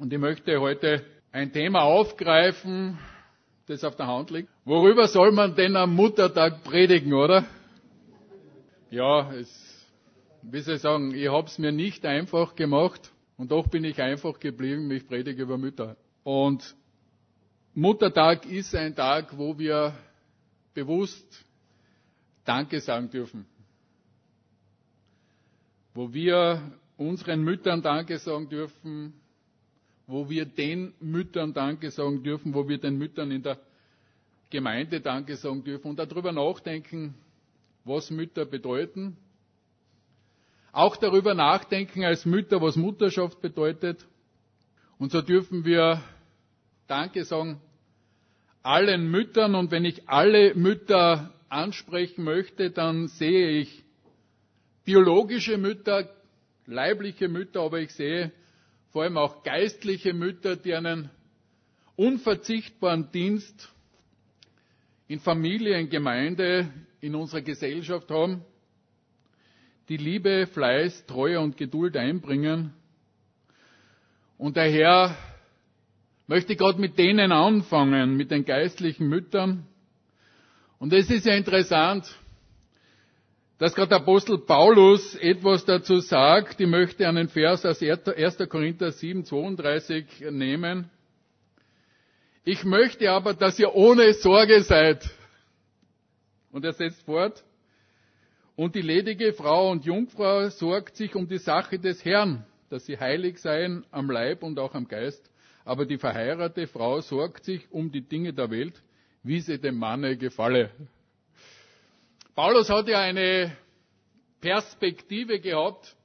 Und ich möchte heute ein Thema aufgreifen, das auf der Hand liegt. Worüber soll man denn am Muttertag predigen, oder? Ja, es, wie soll ich sagen, ich habe es mir nicht einfach gemacht und doch bin ich einfach geblieben. Ich predige über Mütter. Und Muttertag ist ein Tag, wo wir bewusst Danke sagen dürfen. Wo wir unseren Müttern Danke sagen dürfen, wo wir den Müttern Danke sagen dürfen, wo wir den Müttern in der Gemeinde Danke sagen dürfen und darüber nachdenken, was Mütter bedeuten. Auch darüber nachdenken als Mütter, was Mutterschaft bedeutet. Und so dürfen wir Danke sagen allen Müttern. Und wenn ich alle Mütter ansprechen möchte, dann sehe ich biologische Mütter, leibliche Mütter, aber ich sehe vor allem auch geistliche Mütter, die einen unverzichtbaren Dienst in Familie, in Gemeinde, in unserer Gesellschaft haben, die Liebe, Fleiß, Treue und Geduld einbringen. Und daher möchte ich gerade mit denen anfangen, mit den geistlichen Müttern. Und es ist ja interessant, dass gerade Apostel Paulus etwas dazu sagt. Ich möchte einen Vers aus 1. Korinther 7, 32 nehmen. Ich möchte aber, dass ihr ohne Sorge seid. Und er setzt fort. Und die ledige Frau und Jungfrau sorgt sich um die Sache des Herrn, dass sie heilig seien am Leib und auch am Geist aber die verheiratete Frau sorgt sich um die Dinge der Welt, wie sie dem Manne gefalle. Paulus hat ja eine Perspektive gehabt.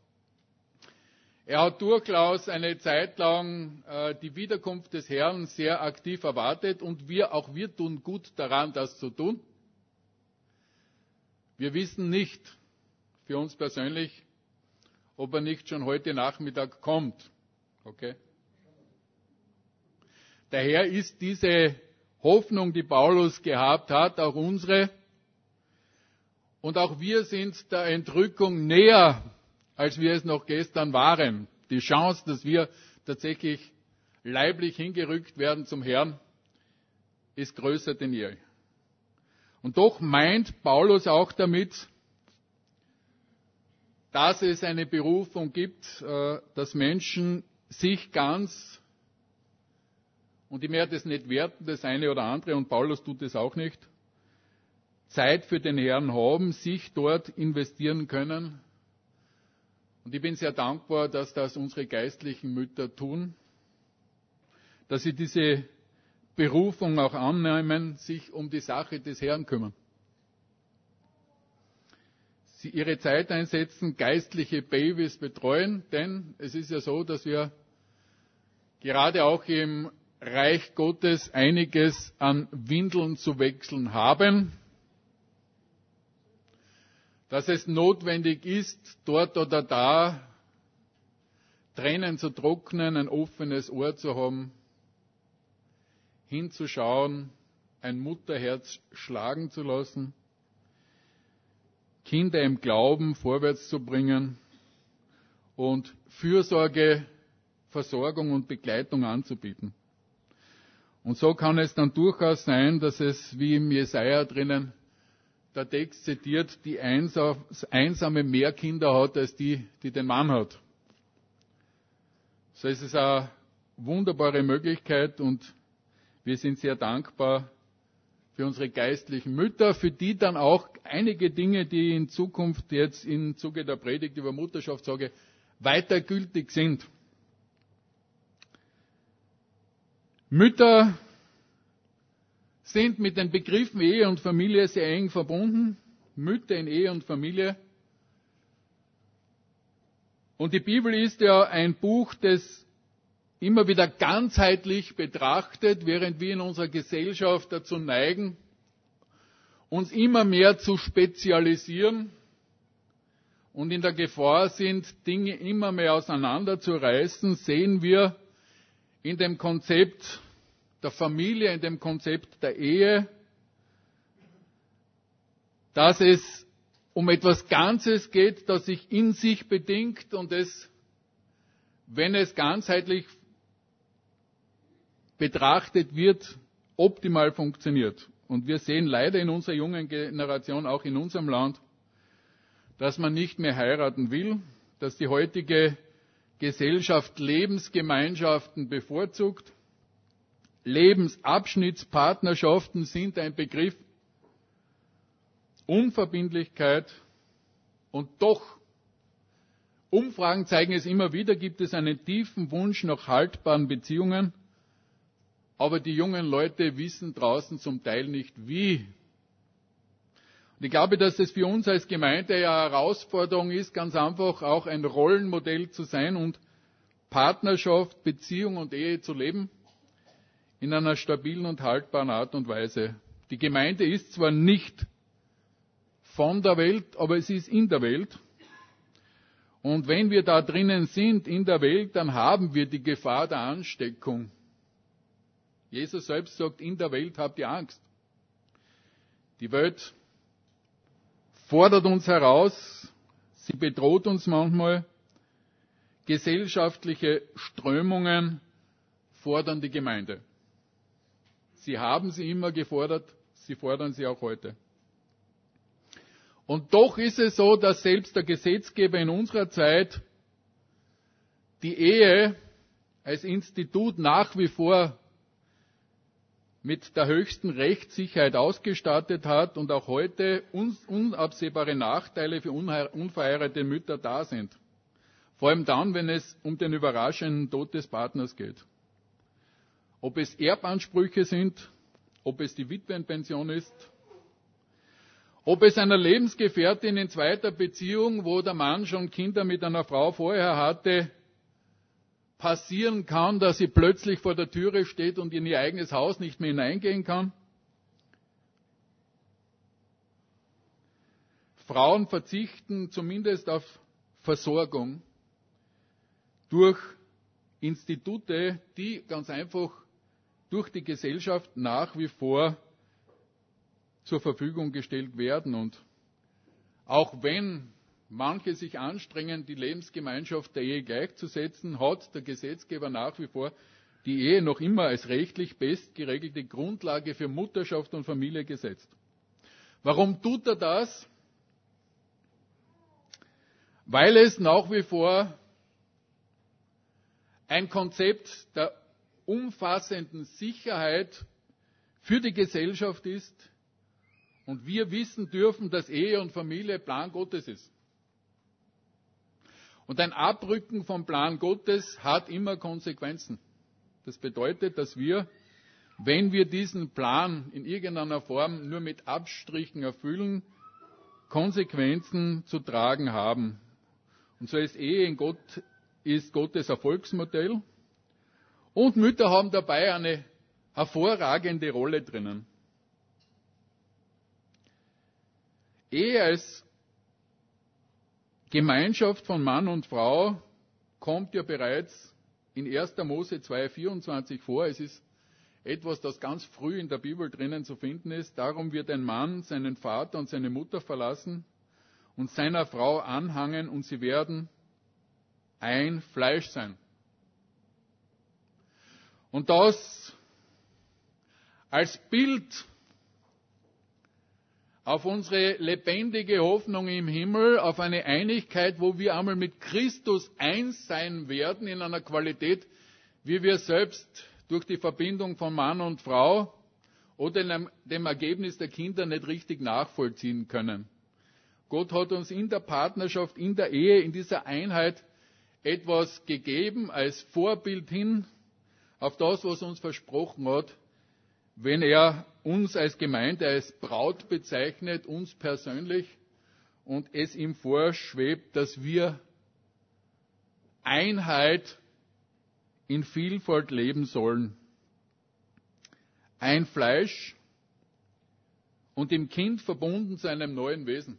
Er hat durchaus eine Zeit lang äh, die Wiederkunft des Herrn sehr aktiv erwartet und wir, auch wir tun gut daran, das zu tun. Wir wissen nicht für uns persönlich, ob er nicht schon heute Nachmittag kommt. Okay? Daher ist diese Hoffnung, die Paulus gehabt hat, auch unsere. Und auch wir sind der Entrückung näher, als wir es noch gestern waren. Die Chance, dass wir tatsächlich leiblich hingerückt werden zum Herrn, ist größer denn je. Und doch meint Paulus auch damit, dass es eine Berufung gibt, äh, dass Menschen sich ganz und ich werde es nicht werten, das eine oder andere, und Paulus tut es auch nicht, Zeit für den Herrn haben, sich dort investieren können. Und ich bin sehr dankbar, dass das unsere geistlichen Mütter tun, dass sie diese Berufung auch annehmen, sich um die Sache des Herrn kümmern. Sie ihre Zeit einsetzen, geistliche Babys betreuen, denn es ist ja so, dass wir gerade auch im Reich Gottes einiges an Windeln zu wechseln haben, dass es notwendig ist, dort oder da Tränen zu trocknen, ein offenes Ohr zu haben, hinzuschauen, ein Mutterherz schlagen zu lassen, Kinder im Glauben vorwärts zu bringen und Fürsorge, Versorgung und Begleitung anzubieten. Und so kann es dann durchaus sein, dass es, wie im Jesaja drinnen der Text zitiert, die einsame mehr Kinder hat als die, die den Mann hat. So ist es eine wunderbare Möglichkeit und wir sind sehr dankbar für unsere geistlichen Mütter, für die dann auch einige Dinge, die in Zukunft jetzt im Zuge der Predigt über Mutterschaft sage, weiter gültig sind. Mütter sind mit den Begriffen Ehe und Familie sehr eng verbunden. Mütter in Ehe und Familie. Und die Bibel ist ja ein Buch, das immer wieder ganzheitlich betrachtet, während wir in unserer Gesellschaft dazu neigen, uns immer mehr zu spezialisieren und in der Gefahr sind, Dinge immer mehr auseinanderzureißen, sehen wir in dem Konzept der Familie, in dem Konzept der Ehe, dass es um etwas Ganzes geht, das sich in sich bedingt und es, wenn es ganzheitlich betrachtet wird, optimal funktioniert. Und wir sehen leider in unserer jungen Generation, auch in unserem Land, dass man nicht mehr heiraten will, dass die heutige Gesellschaft Lebensgemeinschaften bevorzugt. Lebensabschnittspartnerschaften sind ein Begriff. Unverbindlichkeit und doch, Umfragen zeigen es immer wieder, gibt es einen tiefen Wunsch nach haltbaren Beziehungen, aber die jungen Leute wissen draußen zum Teil nicht wie. Und ich glaube, dass es für uns als Gemeinde eine Herausforderung ist, ganz einfach auch ein Rollenmodell zu sein und Partnerschaft, Beziehung und Ehe zu leben in einer stabilen und haltbaren Art und Weise. Die Gemeinde ist zwar nicht von der Welt, aber es ist in der Welt. Und wenn wir da drinnen sind in der Welt, dann haben wir die Gefahr der Ansteckung. Jesus selbst sagt, in der Welt habt ihr Angst. Die Welt fordert uns heraus, sie bedroht uns manchmal. Gesellschaftliche Strömungen fordern die Gemeinde. Sie haben sie immer gefordert, sie fordern sie auch heute. Und doch ist es so, dass selbst der Gesetzgeber in unserer Zeit die Ehe als Institut nach wie vor mit der höchsten Rechtssicherheit ausgestattet hat und auch heute unabsehbare Nachteile für unverheiratete Mütter da sind. Vor allem dann, wenn es um den überraschenden Tod des Partners geht. Ob es Erbansprüche sind, ob es die Witwenpension ist, ob es einer Lebensgefährtin in zweiter Beziehung, wo der Mann schon Kinder mit einer Frau vorher hatte, passieren kann, dass sie plötzlich vor der Türe steht und in ihr eigenes Haus nicht mehr hineingehen kann. Frauen verzichten zumindest auf Versorgung durch Institute, die ganz einfach durch die Gesellschaft nach wie vor zur Verfügung gestellt werden. Und auch wenn manche sich anstrengen, die Lebensgemeinschaft der Ehe gleichzusetzen, hat der Gesetzgeber nach wie vor die Ehe noch immer als rechtlich best geregelte Grundlage für Mutterschaft und Familie gesetzt. Warum tut er das? Weil es nach wie vor ein Konzept der umfassenden Sicherheit für die Gesellschaft ist und wir wissen dürfen, dass Ehe und Familie Plan Gottes ist. Und ein Abrücken vom Plan Gottes hat immer Konsequenzen. Das bedeutet, dass wir, wenn wir diesen Plan in irgendeiner Form nur mit Abstrichen erfüllen, Konsequenzen zu tragen haben. Und so ist Ehe in Gott, ist Gottes Erfolgsmodell. Und Mütter haben dabei eine hervorragende Rolle drinnen. Ehe als Gemeinschaft von Mann und Frau kommt ja bereits in 1. Mose 2,24 vor. Es ist etwas, das ganz früh in der Bibel drinnen zu finden ist. Darum wird ein Mann seinen Vater und seine Mutter verlassen und seiner Frau anhangen und sie werden ein Fleisch sein. Und das als Bild auf unsere lebendige Hoffnung im Himmel, auf eine Einigkeit, wo wir einmal mit Christus eins sein werden in einer Qualität, wie wir selbst durch die Verbindung von Mann und Frau oder dem Ergebnis der Kinder nicht richtig nachvollziehen können. Gott hat uns in der Partnerschaft, in der Ehe, in dieser Einheit etwas gegeben als Vorbild hin auf das, was uns versprochen hat, wenn er uns als Gemeinde als Braut bezeichnet, uns persönlich, und es ihm vorschwebt, dass wir Einheit in Vielfalt leben sollen. Ein Fleisch und im Kind verbunden zu einem neuen Wesen.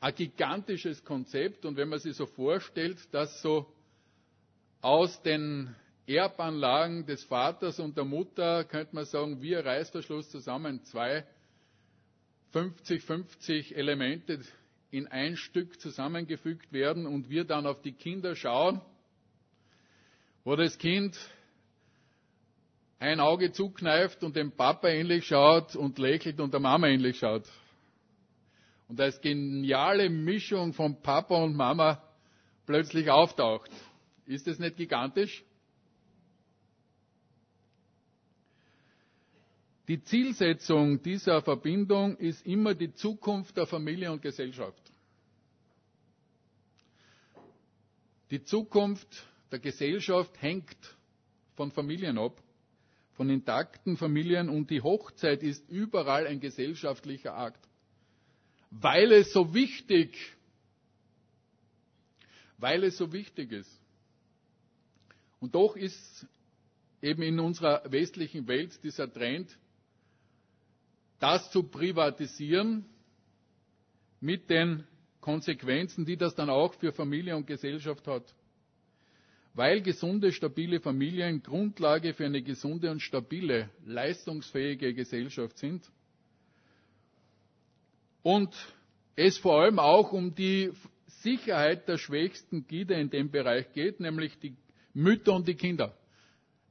Ein gigantisches Konzept und wenn man sich so vorstellt, dass so aus den Erbanlagen des Vaters und der Mutter, könnte man sagen, ein Reißverschluss zusammen, zwei 50-50 Elemente in ein Stück zusammengefügt werden und wir dann auf die Kinder schauen, wo das Kind ein Auge zukneift und dem Papa ähnlich schaut und lächelt und der Mama ähnlich schaut. Und als geniale Mischung von Papa und Mama plötzlich auftaucht. Ist das nicht gigantisch? Die Zielsetzung dieser Verbindung ist immer die Zukunft der Familie und Gesellschaft. Die Zukunft der Gesellschaft hängt von Familien ab, von intakten Familien und die Hochzeit ist überall ein gesellschaftlicher Akt. Weil es so wichtig, weil es so wichtig ist. Und doch ist eben in unserer westlichen Welt dieser Trend, das zu privatisieren mit den Konsequenzen, die das dann auch für Familie und Gesellschaft hat. Weil gesunde, stabile Familien Grundlage für eine gesunde und stabile, leistungsfähige Gesellschaft sind. Und es vor allem auch um die Sicherheit der schwächsten Glieder in dem Bereich geht, nämlich die Mütter und die Kinder.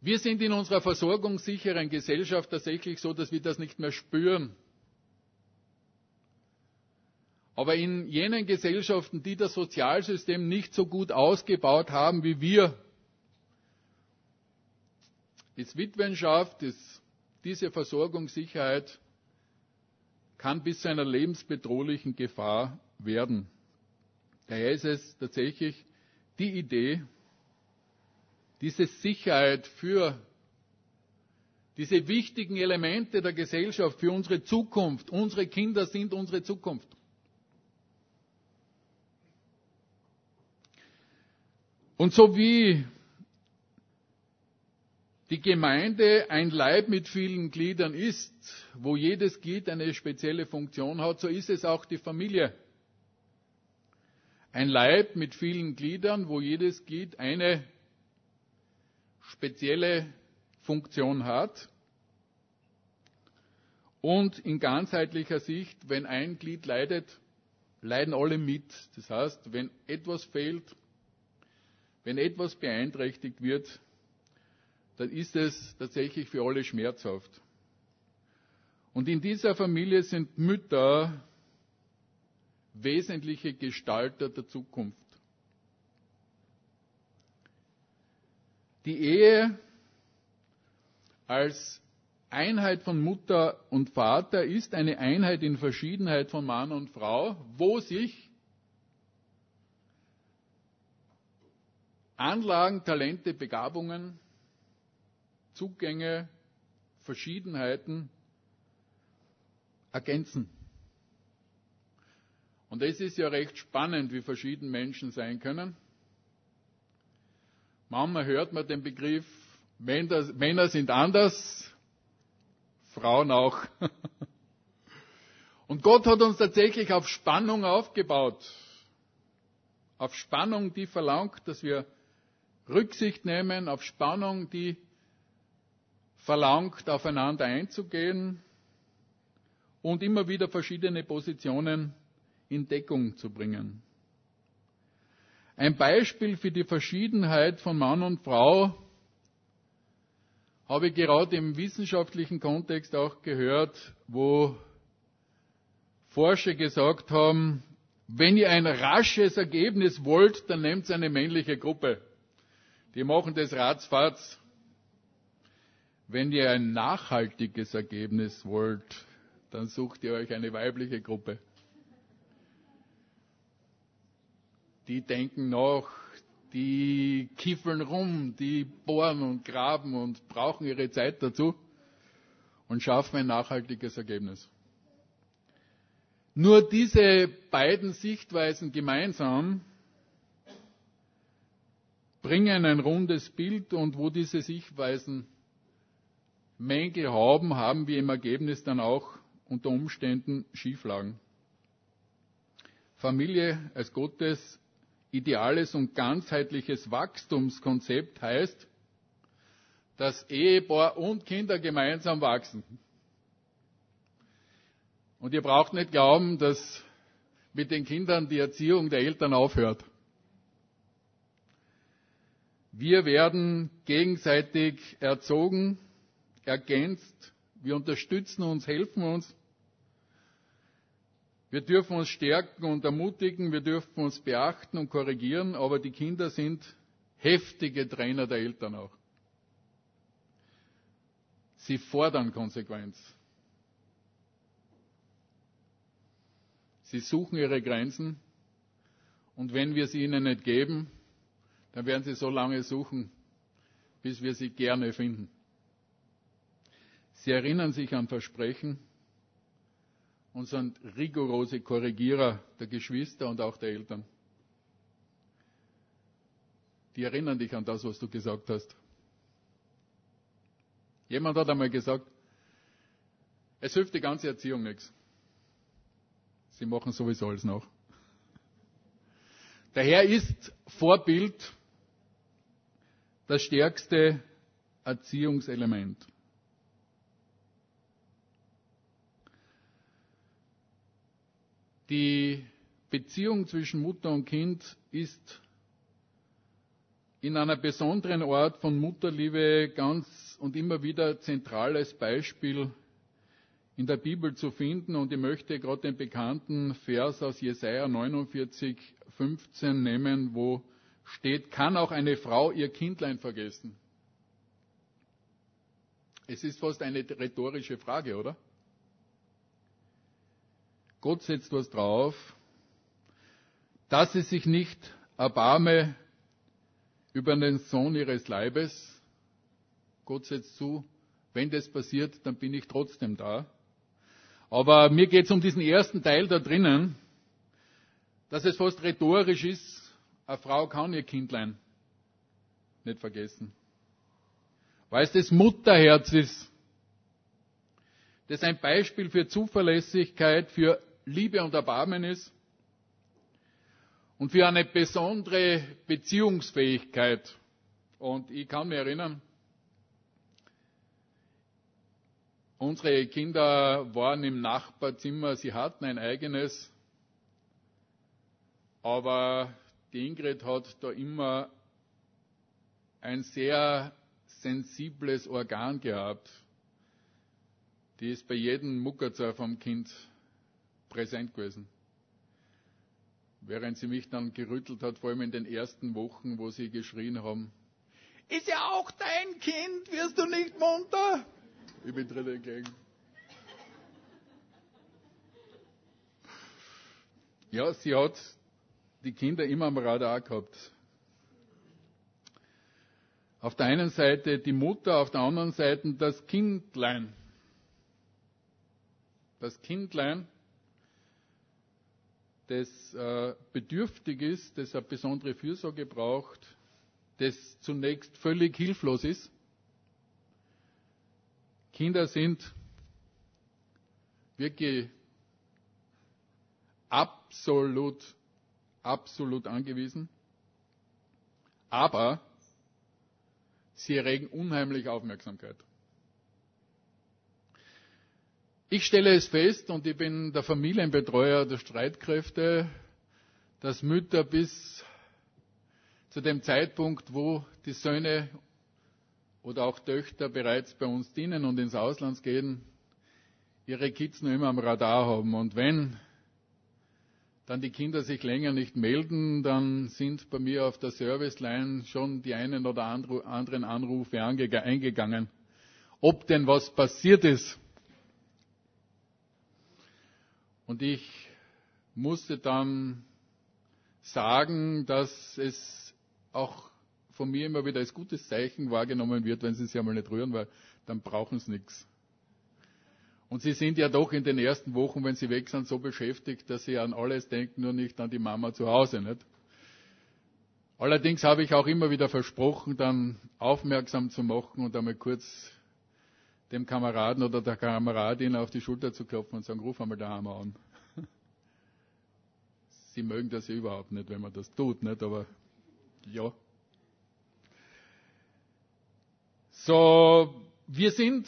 Wir sind in unserer versorgungssicheren Gesellschaft tatsächlich so, dass wir das nicht mehr spüren. Aber in jenen Gesellschaften, die das Sozialsystem nicht so gut ausgebaut haben wie wir, ist Witwenschaft, ist diese Versorgungssicherheit kann bis zu einer lebensbedrohlichen Gefahr werden. Daher ist es tatsächlich die Idee, diese Sicherheit für diese wichtigen Elemente der Gesellschaft, für unsere Zukunft. Unsere Kinder sind unsere Zukunft. Und so wie die Gemeinde ein Leib mit vielen Gliedern ist, wo jedes Glied eine spezielle Funktion hat, so ist es auch die Familie. Ein Leib mit vielen Gliedern, wo jedes Glied eine spezielle Funktion hat. Und in ganzheitlicher Sicht, wenn ein Glied leidet, leiden alle mit. Das heißt, wenn etwas fehlt, wenn etwas beeinträchtigt wird, dann ist es tatsächlich für alle schmerzhaft. Und in dieser Familie sind Mütter wesentliche Gestalter der Zukunft. Die Ehe als Einheit von Mutter und Vater ist eine Einheit in Verschiedenheit von Mann und Frau, wo sich Anlagen, Talente, Begabungen, Zugänge, Verschiedenheiten ergänzen. Und es ist ja recht spannend, wie verschieden Menschen sein können. Manchmal hört man den Begriff, Männer sind anders, Frauen auch. Und Gott hat uns tatsächlich auf Spannung aufgebaut. Auf Spannung, die verlangt, dass wir Rücksicht nehmen, auf Spannung, die verlangt, aufeinander einzugehen und immer wieder verschiedene Positionen in Deckung zu bringen. Ein Beispiel für die Verschiedenheit von Mann und Frau habe ich gerade im wissenschaftlichen Kontext auch gehört, wo Forscher gesagt haben, wenn ihr ein rasches Ergebnis wollt, dann nehmt eine männliche Gruppe. Die machen das ratzfatz. Wenn ihr ein nachhaltiges Ergebnis wollt, dann sucht ihr euch eine weibliche Gruppe. Die denken nach, die kiffeln rum, die bohren und graben und brauchen ihre Zeit dazu und schaffen ein nachhaltiges Ergebnis. Nur diese beiden Sichtweisen gemeinsam bringen ein rundes Bild und wo diese Sichtweisen Mängel haben, haben wir im Ergebnis dann auch unter Umständen Schieflagen. Familie als Gottes ideales und ganzheitliches Wachstumskonzept heißt, dass Ehepaar und Kinder gemeinsam wachsen. Und ihr braucht nicht glauben, dass mit den Kindern die Erziehung der Eltern aufhört. Wir werden gegenseitig erzogen, ergänzt, wir unterstützen uns, helfen uns. Wir dürfen uns stärken und ermutigen, wir dürfen uns beachten und korrigieren, aber die Kinder sind heftige Trainer der Eltern auch. Sie fordern Konsequenz. Sie suchen ihre Grenzen und wenn wir sie ihnen nicht geben, dann werden sie so lange suchen, bis wir sie gerne finden. Sie erinnern sich an Versprechen und sind rigorose Korrigierer der Geschwister und auch der Eltern. Die erinnern dich an das, was du gesagt hast. Jemand hat einmal gesagt, es hilft die ganze Erziehung nichts. Sie machen sowieso alles nach. Daher ist Vorbild das stärkste Erziehungselement. Die Beziehung zwischen Mutter und Kind ist in einer besonderen Art von Mutterliebe ganz und immer wieder zentrales Beispiel in der Bibel zu finden. Und ich möchte gerade den bekannten Vers aus Jesaja 49, 15 nehmen, wo steht, kann auch eine Frau ihr Kindlein vergessen? Es ist fast eine rhetorische Frage, oder? Gott setzt was drauf, dass sie sich nicht erbarme über den Sohn ihres Leibes. Gott setzt zu, wenn das passiert, dann bin ich trotzdem da. Aber mir geht es um diesen ersten Teil da drinnen, dass es fast rhetorisch ist, eine Frau kann ihr Kindlein nicht vergessen. Weil es das Mutterherz ist. Das ein Beispiel für Zuverlässigkeit, für Liebe und Erbarmen ist und für eine besondere Beziehungsfähigkeit. Und ich kann mich erinnern, unsere Kinder waren im Nachbarzimmer, sie hatten ein eigenes, aber die Ingrid hat da immer ein sehr sensibles Organ gehabt. Die ist bei jedem Muckerzer vom Kind präsent gewesen. Während sie mich dann gerüttelt hat, vor allem in den ersten Wochen, wo sie geschrien haben, ist ja auch dein Kind, wirst du nicht munter? Ich bin drinnen gegangen. Ja, sie hat die Kinder immer am Radar gehabt. Auf der einen Seite die Mutter, auf der anderen Seite das Kindlein. Das Kindlein, das äh, bedürftig ist, das eine besondere Fürsorge braucht, das zunächst völlig hilflos ist. Kinder sind wirklich absolut, absolut angewiesen. Aber sie erregen unheimlich Aufmerksamkeit. Ich stelle es fest, und ich bin der Familienbetreuer der Streitkräfte, dass Mütter bis zu dem Zeitpunkt, wo die Söhne oder auch Töchter bereits bei uns dienen und ins Ausland gehen, ihre Kids nur immer am Radar haben. Und wenn dann die Kinder sich länger nicht melden, dann sind bei mir auf der Serviceline schon die einen oder anderen Anrufe eingegangen, ob denn was passiert ist. Und ich musste dann sagen, dass es auch von mir immer wieder als gutes Zeichen wahrgenommen wird, wenn sie sich einmal nicht rühren, weil dann brauchen sie nichts. Und sie sind ja doch in den ersten Wochen, wenn sie weg sind, so beschäftigt, dass sie an alles denken, nur nicht an die Mama zu Hause, nicht? Allerdings habe ich auch immer wieder versprochen, dann aufmerksam zu machen und einmal kurz dem Kameraden oder der Kameradin auf die Schulter zu klopfen und sagen, ruf einmal daheim an. Sie mögen das ja überhaupt nicht, wenn man das tut, nicht? Aber ja. So, wir sind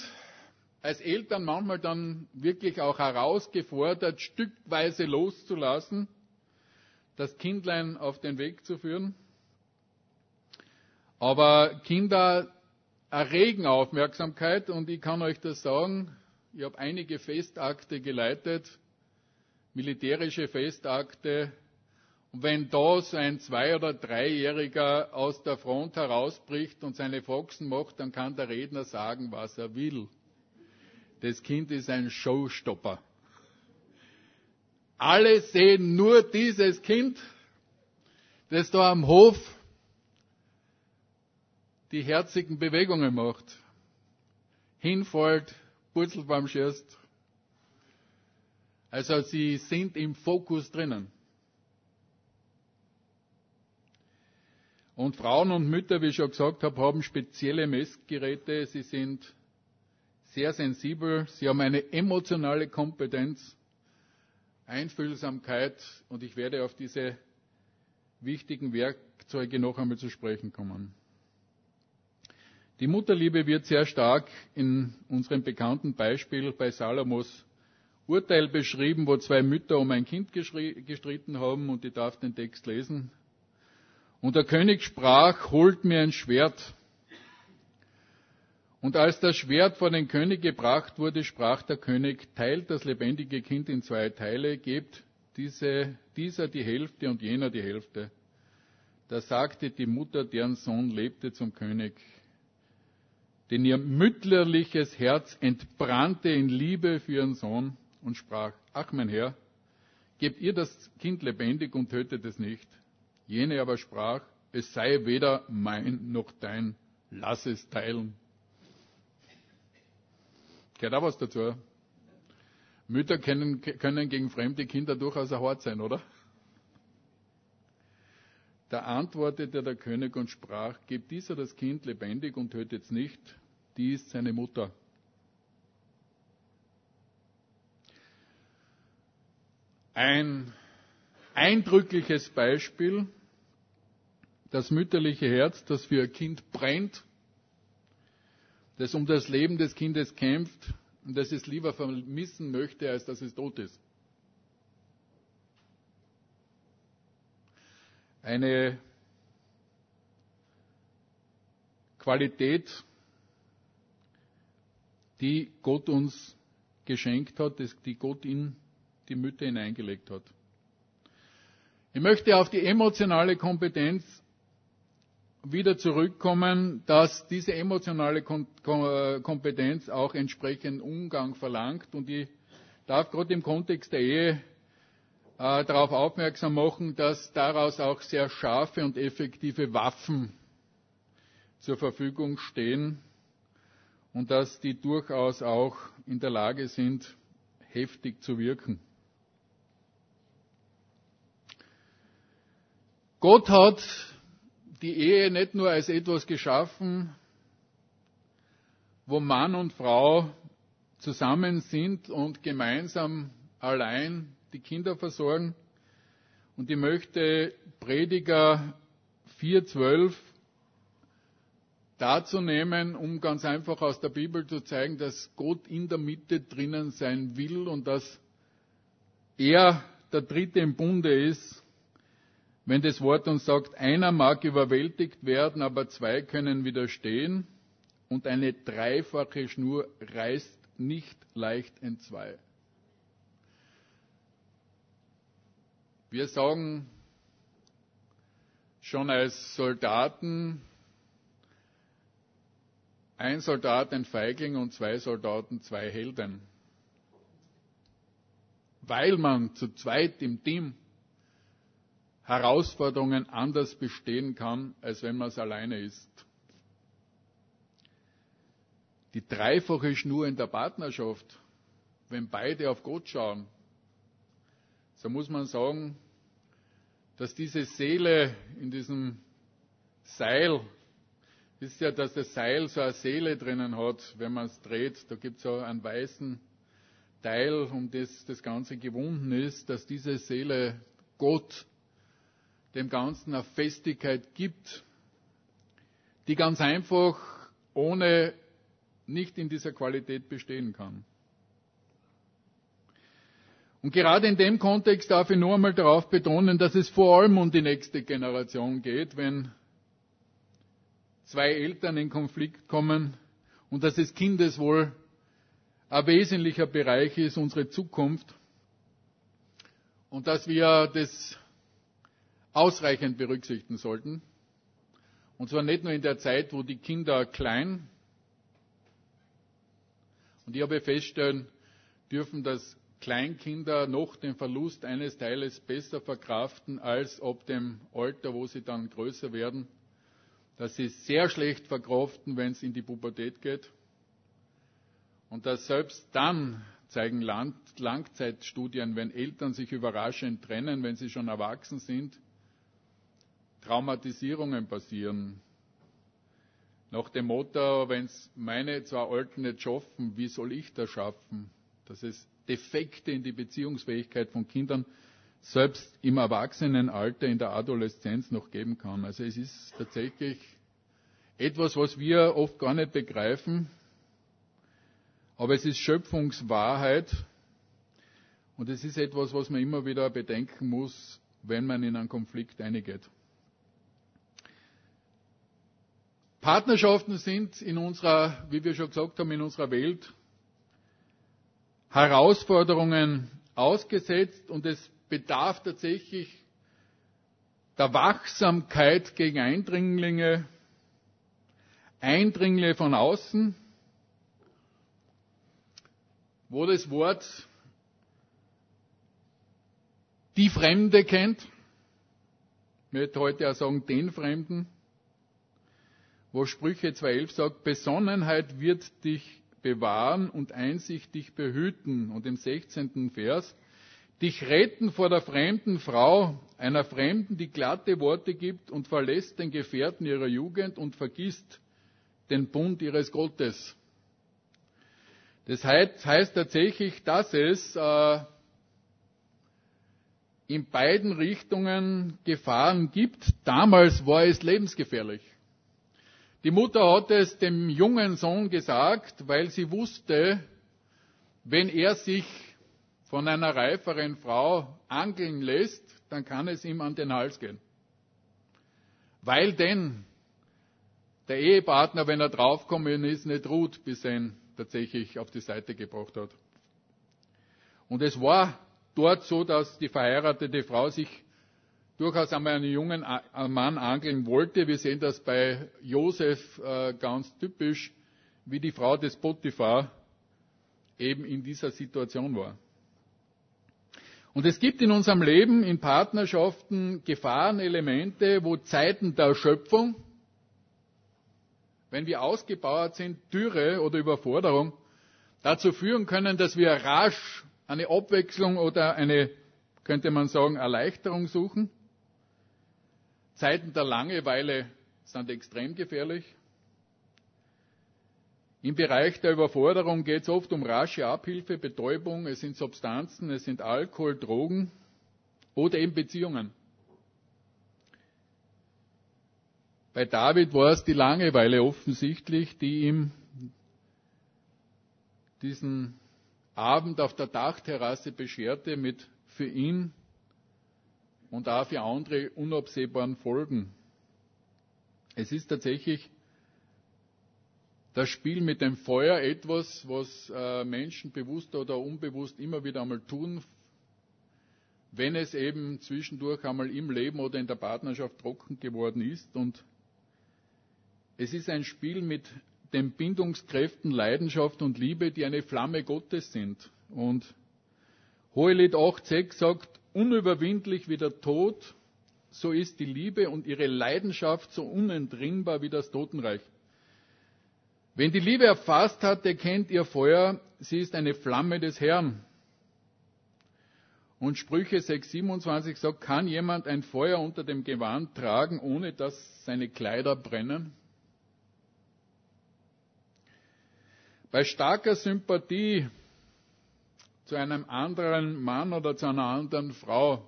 als Eltern manchmal dann wirklich auch herausgefordert, stückweise loszulassen, das Kindlein auf den Weg zu führen. Aber Kinder erregen Aufmerksamkeit und ich kann euch das sagen, ich habe einige Festakte geleitet, militärische Festakte. Und wenn da so ein Zwei- oder Dreijähriger aus der Front herausbricht und seine Foxen macht, dann kann der Redner sagen, was er will. Das Kind ist ein Showstopper. Alle sehen nur dieses Kind, das da am Hof die herzigen Bewegungen macht. Hinfällt, Purzelbaum schießt. Also sie sind im Fokus drinnen. Und Frauen und Mütter, wie ich schon gesagt habe, haben spezielle Messgeräte. Sie sind sehr sensibel. Sie haben eine emotionale Kompetenz, Einfühlsamkeit. Und ich werde auf diese wichtigen Werkzeuge noch einmal zu sprechen kommen. Die Mutterliebe wird sehr stark in unserem bekannten Beispiel bei Salomos Urteil beschrieben, wo zwei Mütter um ein Kind gestritten haben und ich darf den Text lesen. Und der König sprach, holt mir ein Schwert. Und als das Schwert vor den König gebracht wurde, sprach der König, teilt das lebendige Kind in zwei Teile, gebt diese, dieser die Hälfte und jener die Hälfte. Da sagte die Mutter, deren Sohn lebte zum König, denn ihr mütterliches Herz entbrannte in Liebe für ihren Sohn und sprach, ach mein Herr, gebt ihr das Kind lebendig und tötet es nicht. Jene aber sprach, es sei weder mein noch dein, lass es teilen. Gehört auch was dazu. Mütter können, können gegen fremde Kinder durchaus hart sein, oder? Da antwortete der König und sprach, gebt dieser das Kind lebendig und tötet es nicht, die ist seine Mutter. Ein eindrückliches Beispiel, das mütterliche Herz, das für ein Kind brennt, das um das Leben des Kindes kämpft und das es lieber vermissen möchte, als dass es tot ist. eine Qualität, die Gott uns geschenkt hat, die Gott in die Mütter hineingelegt hat. Ich möchte auf die emotionale Kompetenz wieder zurückkommen, dass diese emotionale Kompetenz auch entsprechenden Umgang verlangt. Und ich darf gerade im Kontext der Ehe äh, darauf aufmerksam machen, dass daraus auch sehr scharfe und effektive Waffen zur Verfügung stehen und dass die durchaus auch in der Lage sind, heftig zu wirken. Gott hat die Ehe nicht nur als etwas geschaffen, wo Mann und Frau zusammen sind und gemeinsam allein die Kinder versorgen. Und ich möchte Prediger 4.12 dazu nehmen, um ganz einfach aus der Bibel zu zeigen, dass Gott in der Mitte drinnen sein will und dass er der Dritte im Bunde ist, wenn das Wort uns sagt, einer mag überwältigt werden, aber zwei können widerstehen und eine dreifache Schnur reißt nicht leicht entzwei. Wir sagen schon als Soldaten, ein Soldat ein Feigling und zwei Soldaten zwei Helden. Weil man zu zweit im Team Herausforderungen anders bestehen kann, als wenn man es alleine ist. Die dreifache Schnur in der Partnerschaft, wenn beide auf Gott schauen, so muss man sagen, dass diese Seele in diesem Seil, ist ja, dass das Seil so eine Seele drinnen hat, wenn man es dreht, da gibt es so einen weißen Teil, um das das Ganze gewunden ist, dass diese Seele Gott dem Ganzen eine Festigkeit gibt, die ganz einfach ohne nicht in dieser Qualität bestehen kann. Und gerade in dem Kontext darf ich nur einmal darauf betonen, dass es vor allem um die nächste Generation geht, wenn zwei Eltern in Konflikt kommen und dass das Kindeswohl ein wesentlicher Bereich ist, unsere Zukunft und dass wir das ausreichend berücksichtigen sollten. Und zwar nicht nur in der Zeit, wo die Kinder klein und ich habe feststellen dürfen, dass Kleinkinder noch den Verlust eines Teiles besser verkraften als ab dem Alter, wo sie dann größer werden, dass sie sehr schlecht verkraften, wenn es in die Pubertät geht und dass selbst dann zeigen Langzeitstudien, wenn Eltern sich überraschend trennen, wenn sie schon erwachsen sind, Traumatisierungen passieren. Nach dem Motto, wenn es meine zwei Alten nicht schaffen, wie soll ich das schaffen? Dass es Defekte in die Beziehungsfähigkeit von Kindern selbst im Erwachsenenalter, in der Adoleszenz noch geben kann. Also es ist tatsächlich etwas, was wir oft gar nicht begreifen, aber es ist Schöpfungswahrheit und es ist etwas, was man immer wieder bedenken muss, wenn man in einen Konflikt eingeht. Partnerschaften sind in unserer, wie wir schon gesagt haben, in unserer Welt Herausforderungen ausgesetzt und es bedarf tatsächlich der Wachsamkeit gegen Eindringlinge, Eindringlinge von außen, wo das Wort die Fremde kennt. Ich möchte heute auch sagen, den Fremden. Wo Sprüche 2.11 sagt, Besonnenheit wird dich bewahren und Einsicht dich behüten. Und im 16. Vers, dich retten vor der fremden Frau, einer Fremden, die glatte Worte gibt und verlässt den Gefährten ihrer Jugend und vergisst den Bund ihres Gottes. Das heißt, tatsächlich, dass es äh, in beiden Richtungen Gefahren gibt. Damals war es lebensgefährlich. Die Mutter hat es dem jungen Sohn gesagt, weil sie wusste, wenn er sich von einer reiferen Frau angeln lässt, dann kann es ihm an den Hals gehen. Weil denn der Ehepartner, wenn er draufkommen ist, nicht ruht, bis er ihn tatsächlich auf die Seite gebracht hat. Und es war dort so, dass die verheiratete Frau sich durchaus einmal einen jungen Mann angeln wollte. Wir sehen das bei Josef äh, ganz typisch, wie die Frau des Potiphar eben in dieser Situation war. Und es gibt in unserem Leben, in Partnerschaften Gefahrenelemente, wo Zeiten der Schöpfung, wenn wir ausgebauert sind, Dürre oder Überforderung, dazu führen können, dass wir rasch eine Abwechslung oder eine, könnte man sagen, Erleichterung suchen. Zeiten der Langeweile sind extrem gefährlich. Im Bereich der Überforderung geht es oft um rasche Abhilfe, Betäubung, es sind Substanzen, es sind Alkohol, Drogen oder eben Beziehungen. Bei David war es die Langeweile offensichtlich, die ihm diesen Abend auf der Dachterrasse bescherte mit für ihn und auch für andere unabsehbaren Folgen. Es ist tatsächlich das Spiel mit dem Feuer etwas, was äh, Menschen bewusst oder unbewusst immer wieder einmal tun, wenn es eben zwischendurch einmal im Leben oder in der Partnerschaft trocken geworden ist. Und es ist ein Spiel mit den Bindungskräften Leidenschaft und Liebe, die eine Flamme Gottes sind. Und Hohelied 8,6 sagt, unüberwindlich wie der Tod, so ist die Liebe und ihre Leidenschaft so unentrinnbar wie das Totenreich. Wenn die Liebe erfasst hat, erkennt ihr Feuer, sie ist eine Flamme des Herrn. Und Sprüche 6,27 sagt, kann jemand ein Feuer unter dem Gewand tragen, ohne dass seine Kleider brennen? Bei starker Sympathie zu einem anderen Mann oder zu einer anderen Frau.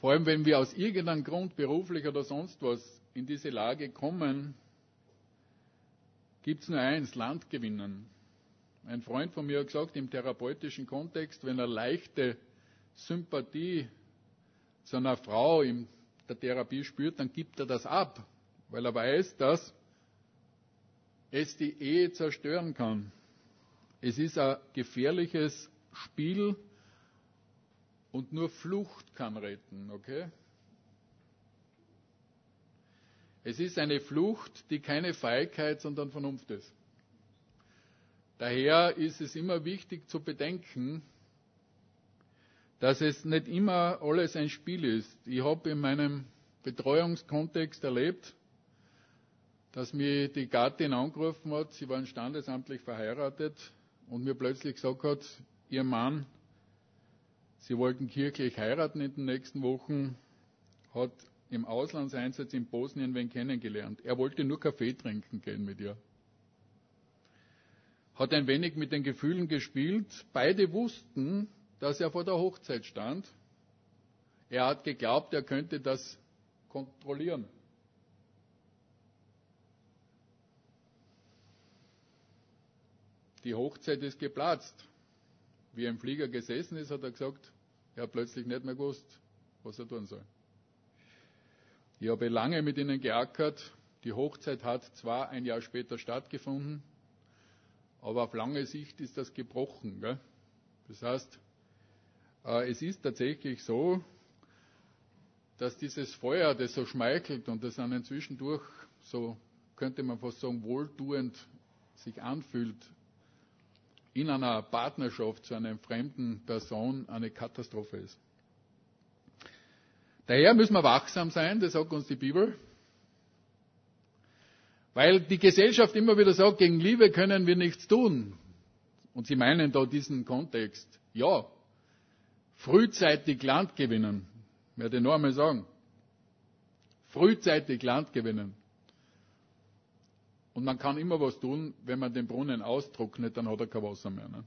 Vor allem, wenn wir aus irgendeinem Grund beruflich oder sonst was in diese Lage kommen, gibt es nur eins, Land gewinnen. Ein Freund von mir hat gesagt, im therapeutischen Kontext, wenn er leichte Sympathie zu einer Frau im der Therapie spürt, dann gibt er das ab, weil er weiß, dass es die Ehe zerstören kann. Es ist ein gefährliches Spiel und nur Flucht kann retten, okay? Es ist eine Flucht, die keine Feigheit, sondern Vernunft ist. Daher ist es immer wichtig zu bedenken, dass es nicht immer alles ein Spiel ist. Ich habe in meinem Betreuungskontext erlebt, dass mir die Gattin angerufen hat, sie waren standesamtlich verheiratet und mir plötzlich gesagt hat, ihr Mann, sie wollten kirchlich heiraten in den nächsten Wochen, hat im Auslandseinsatz in Bosnien wen kennengelernt. Er wollte nur Kaffee trinken gehen mit ihr. Hat ein wenig mit den Gefühlen gespielt. Beide wussten, dass er vor der Hochzeit stand. Er hat geglaubt, er könnte das kontrollieren. Die Hochzeit ist geplatzt. Wie im Flieger gesessen ist, hat er gesagt, er hat plötzlich nicht mehr gewusst, was er tun soll. Ich habe lange mit ihnen geackert. Die Hochzeit hat zwar ein Jahr später stattgefunden, aber auf lange Sicht ist das gebrochen. Gell? Das heißt, äh, es ist tatsächlich so, dass dieses Feuer, das so schmeichelt und das einen zwischendurch so, könnte man fast sagen, wohltuend sich anfühlt, in einer Partnerschaft zu einer fremden Person eine Katastrophe ist. Daher müssen wir wachsam sein, das sagt uns die Bibel. Weil die Gesellschaft immer wieder sagt, gegen Liebe können wir nichts tun. Und sie meinen da diesen Kontext. Ja, frühzeitig Land gewinnen. Ich werde nur einmal sagen. Frühzeitig Land gewinnen. Und man kann immer was tun, wenn man den Brunnen austrocknet, dann hat er kein Wasser mehr. Ne?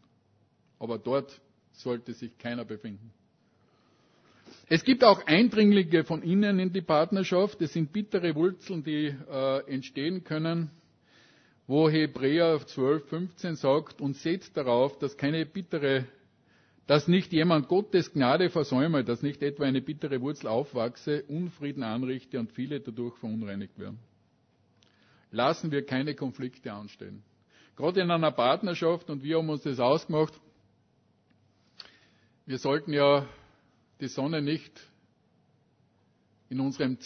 Aber dort sollte sich keiner befinden. Es gibt auch Eindringlinge von innen in die Partnerschaft. Es sind bittere Wurzeln, die äh, entstehen können, wo Hebräer 12, 15 sagt, und seht darauf, dass keine bittere, dass nicht jemand Gottes Gnade versäume, dass nicht etwa eine bittere Wurzel aufwachse, Unfrieden anrichte und viele dadurch verunreinigt werden. Lassen wir keine Konflikte anstehen. Gerade in einer Partnerschaft, und wir haben uns das ausgemacht, wir sollten ja die Sonne nicht in unserem,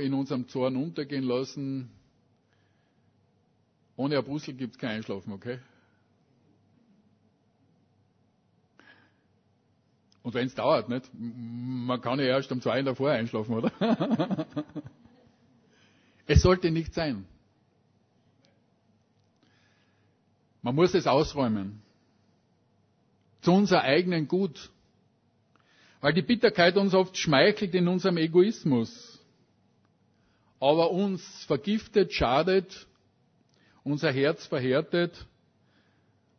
in unserem Zorn untergehen lassen. Ohne Apostel gibt es kein Einschlafen, okay? Und wenn es dauert, nicht? Man kann ja erst um zwei in der Vor einschlafen, oder? es sollte nicht sein. Man muss es ausräumen. Zu unser eigenen Gut. Weil die Bitterkeit uns oft schmeichelt in unserem Egoismus, aber uns vergiftet, schadet, unser Herz verhärtet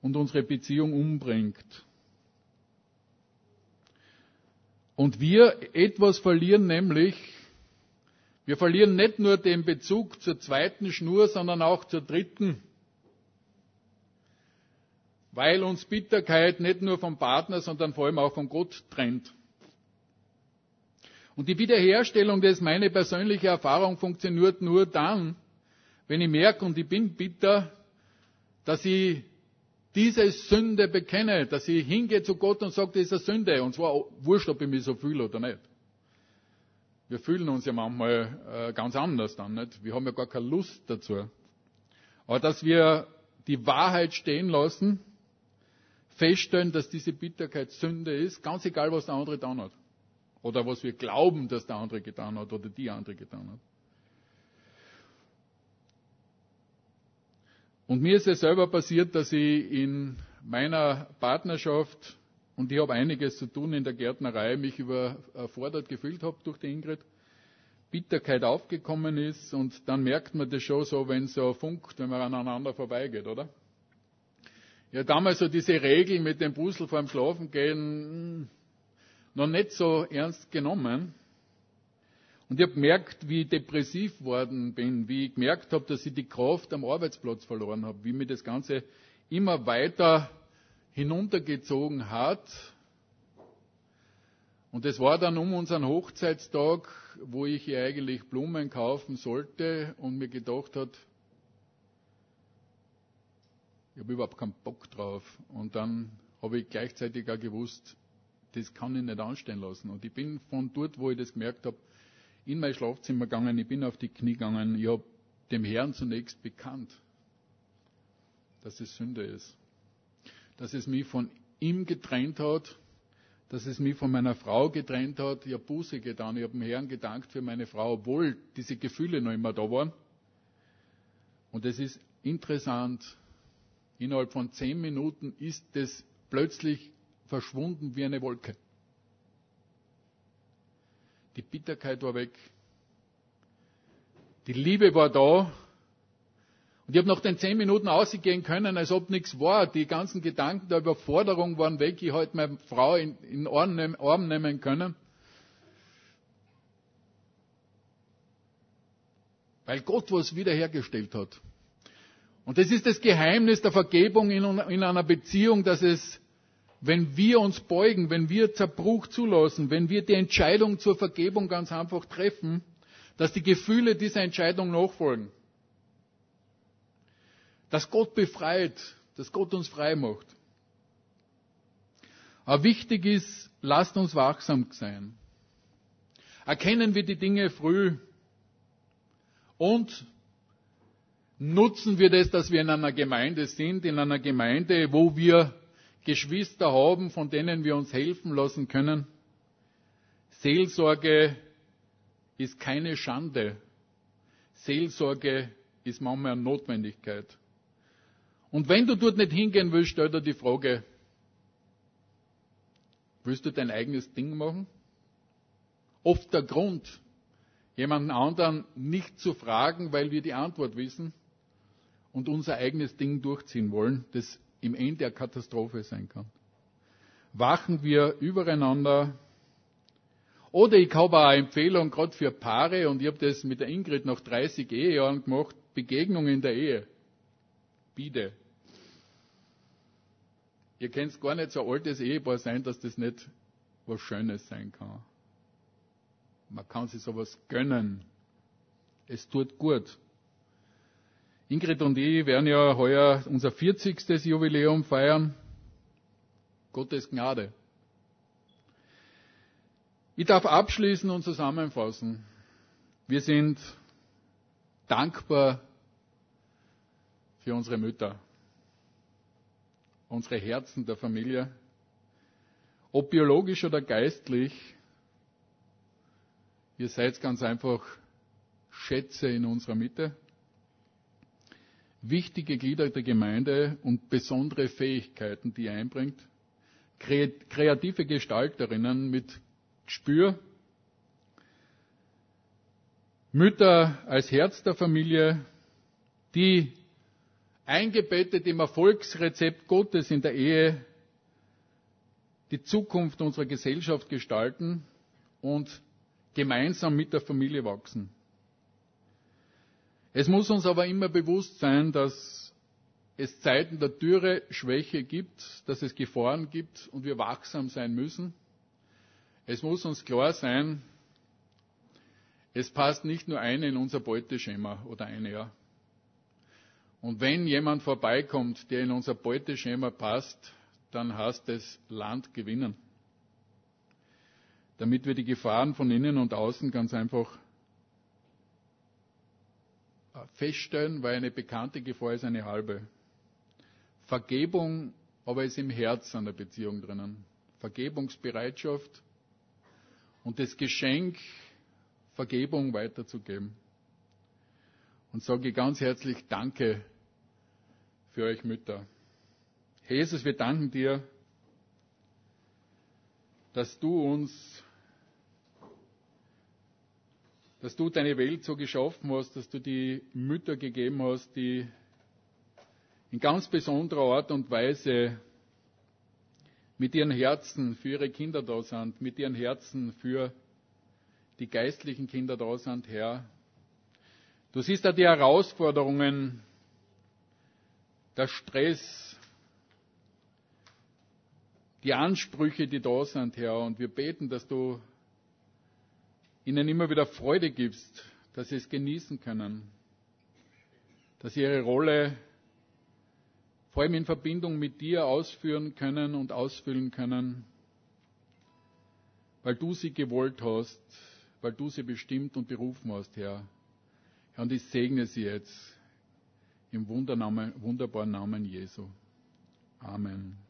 und unsere Beziehung umbringt. Und wir etwas verlieren, nämlich wir verlieren nicht nur den Bezug zur zweiten Schnur, sondern auch zur dritten. Weil uns Bitterkeit nicht nur vom Partner, sondern vor allem auch von Gott trennt. Und die Wiederherstellung, das ist meine persönliche Erfahrung, funktioniert nur dann, wenn ich merke und ich bin bitter, dass ich diese Sünde bekenne, dass ich hingehe zu Gott und sage, das ist eine Sünde. Und zwar wurscht, ob ich mich so fühle oder nicht. Wir fühlen uns ja manchmal äh, ganz anders dann, nicht? Wir haben ja gar keine Lust dazu. Aber dass wir die Wahrheit stehen lassen, feststellen, dass diese Bitterkeit Sünde ist, ganz egal, was der andere dann hat. Oder was wir glauben, dass der andere getan hat oder die andere getan hat. Und mir ist es selber passiert, dass ich in meiner Partnerschaft, und ich habe einiges zu tun in der Gärtnerei, mich überfordert gefühlt habe durch die Ingrid, Bitterkeit aufgekommen ist und dann merkt man das schon so, wenn es so funkt, wenn man aneinander vorbeigeht, oder? Ja, damals so diese Regel mit dem Puzzle vor dem Schlafengehen, hm, noch nicht so ernst genommen. Und ich habe gemerkt, wie ich depressiv worden bin, wie ich gemerkt habe, dass ich die Kraft am Arbeitsplatz verloren habe, wie mir das Ganze immer weiter hinuntergezogen hat. Und es war dann um unseren Hochzeitstag, wo ich ihr eigentlich Blumen kaufen sollte und mir gedacht hat, ich habe überhaupt keinen Bock drauf. Und dann habe ich gleichzeitig auch gewusst, das kann ich nicht anstehen lassen. Und ich bin von dort, wo ich das gemerkt habe, in mein Schlafzimmer gegangen, ich bin auf die Knie gegangen, ich habe dem Herrn zunächst bekannt, dass es Sünde ist. Dass es mich von ihm getrennt hat, dass es mich von meiner Frau getrennt hat. Ich habe Buße getan, ich habe dem Herrn gedankt für meine Frau, obwohl diese Gefühle noch immer da waren. Und es ist interessant, innerhalb von zehn Minuten ist es plötzlich verschwunden wie eine Wolke. Die Bitterkeit war weg. Die Liebe war da. Und ich habe nach den zehn Minuten ausgehen können, als ob nichts war. Die ganzen Gedanken der Überforderung waren weg. Ich hätte meine Frau in, in den Arm nehmen können. Weil Gott was wiederhergestellt hat. Und das ist das Geheimnis der Vergebung in, in einer Beziehung, dass es wenn wir uns beugen, wenn wir Zerbruch zulassen, wenn wir die Entscheidung zur Vergebung ganz einfach treffen, dass die Gefühle dieser Entscheidung nachfolgen. Dass Gott befreit, dass Gott uns frei macht. Aber wichtig ist, lasst uns wachsam sein. Erkennen wir die Dinge früh und nutzen wir das, dass wir in einer Gemeinde sind, in einer Gemeinde, wo wir Geschwister haben, von denen wir uns helfen lassen können. Seelsorge ist keine Schande. Seelsorge ist manchmal eine Notwendigkeit. Und wenn du dort nicht hingehen willst, stell dir die Frage, willst du dein eigenes Ding machen? Oft der Grund, jemanden anderen nicht zu fragen, weil wir die Antwort wissen und unser eigenes Ding durchziehen wollen, das im Ende der Katastrophe sein kann. Wachen wir übereinander. Oder ich habe eine Empfehlung, gerade für Paare, und ich habe das mit der Ingrid nach 30 Ehejahren gemacht, Begegnung in der Ehe. Bitte. Ihr könnt gar nicht so ein altes Ehepaar sein, dass das nicht was Schönes sein kann. Man kann sich sowas gönnen. Es tut gut. Ingrid und ich werden ja heuer unser 40. Jubiläum feiern. Gottes Gnade. Ich darf abschließen und zusammenfassen. Wir sind dankbar für unsere Mütter, unsere Herzen der Familie, ob biologisch oder geistlich. Ihr seid ganz einfach Schätze in unserer Mitte wichtige Glieder der Gemeinde und besondere Fähigkeiten, die einbringt. Kreative Gestalterinnen mit Gespür. Mütter als Herz der Familie, die eingebettet im Erfolgsrezept Gottes in der Ehe die Zukunft unserer Gesellschaft gestalten und gemeinsam mit der Familie wachsen. Es muss uns aber immer bewusst sein, dass es Zeiten der Dürre, Schwäche gibt, dass es Gefahren gibt und wir wachsam sein müssen. Es muss uns klar sein, es passt nicht nur eine in unser Beuteschema oder eine, ja. Und wenn jemand vorbeikommt, der in unser Beuteschema passt, dann heißt es Land gewinnen. Damit wir die Gefahren von innen und außen ganz einfach feststellen, weil eine bekannte Gefahr ist eine halbe. Vergebung aber ist im Herzen der Beziehung drinnen. Vergebungsbereitschaft und das Geschenk, Vergebung weiterzugeben. Und sage ganz herzlich Danke für euch Mütter. Jesus, wir danken dir, dass du uns dass du deine Welt so geschaffen hast, dass du die Mütter gegeben hast, die in ganz besonderer Art und Weise mit ihren Herzen für ihre Kinder da sind, mit ihren Herzen für die geistlichen Kinder da sind, Herr. Du siehst da die die Ansprüche, die da sind, Herr. Und wir beten, dass du ihnen immer wieder Freude gibst, dass sie es genießen können, dass sie ihre Rolle vor allem in Verbindung mit dir ausführen können und ausfüllen können, weil du sie gewollt hast, weil du sie bestimmt und berufen hast, Herr. Herr, und ich segne sie jetzt im wunderbaren Namen Jesu. Amen.